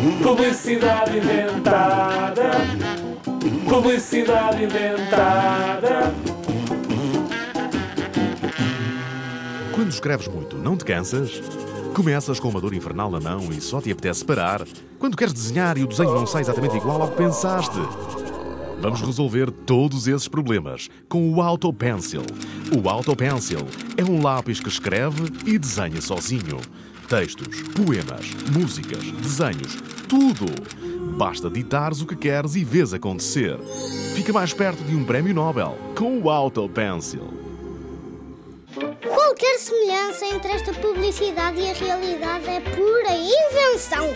Publicidade inventada. Publicidade inventada. Quando escreves muito, não te cansas? Começas com uma dor infernal na mão e só te apetece parar? Quando queres desenhar e o desenho não sai exatamente igual ao que pensaste? Vamos resolver todos esses problemas com o Auto Pencil. O Auto Pencil é um lápis que escreve e desenha sozinho. Textos, poemas, músicas, desenhos, tudo. Basta ditares o que queres e vês acontecer. Fica mais perto de um prémio Nobel com o Auto Pencil. Qualquer semelhança entre esta publicidade e a realidade é pura invenção.